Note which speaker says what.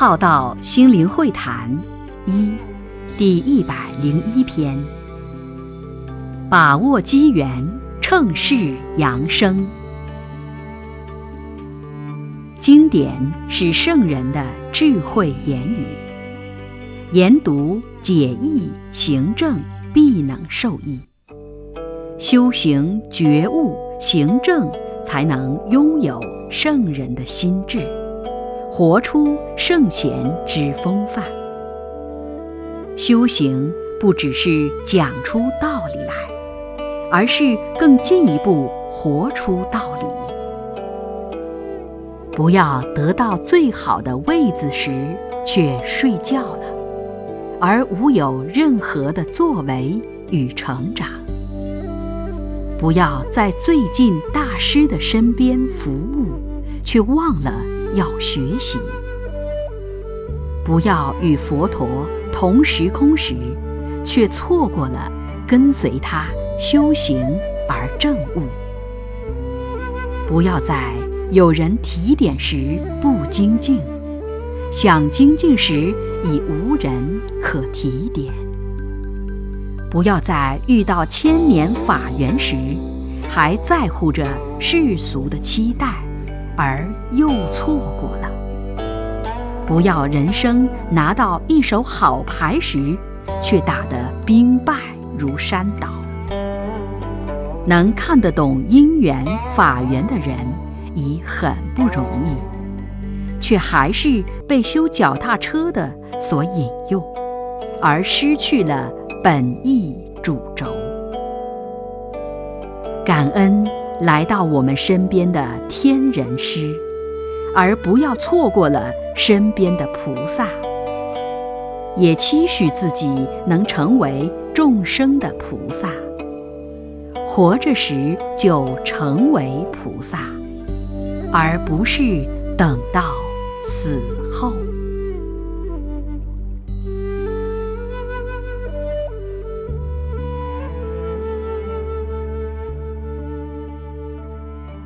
Speaker 1: 浩道心灵会谈一第一百零一篇，把握机缘，乘势扬升。经典是圣人的智慧言语，研读解义行正，必能受益。修行觉悟行正，才能拥有圣人的心智，活出圣贤之风范。修行不只是讲出道理来，而是更进一步活出道理。不要得到最好的位子时却睡觉了，而无有任何的作为与成长。不要在最近大师的身边服务，却忘了要学习；不要与佛陀同时空时，却错过了跟随他修行而证悟；不要在有人提点时不精进，想精进时已无人可提点。不要在遇到千年法缘时，还在乎着世俗的期待，而又错过了。不要人生拿到一手好牌时，却打得兵败如山倒。能看得懂因缘法缘的人已很不容易，却还是被修脚踏车的所引诱，而失去了。本意主轴，感恩来到我们身边的天人师，而不要错过了身边的菩萨。也期许自己能成为众生的菩萨，活着时就成为菩萨，而不是等到死后。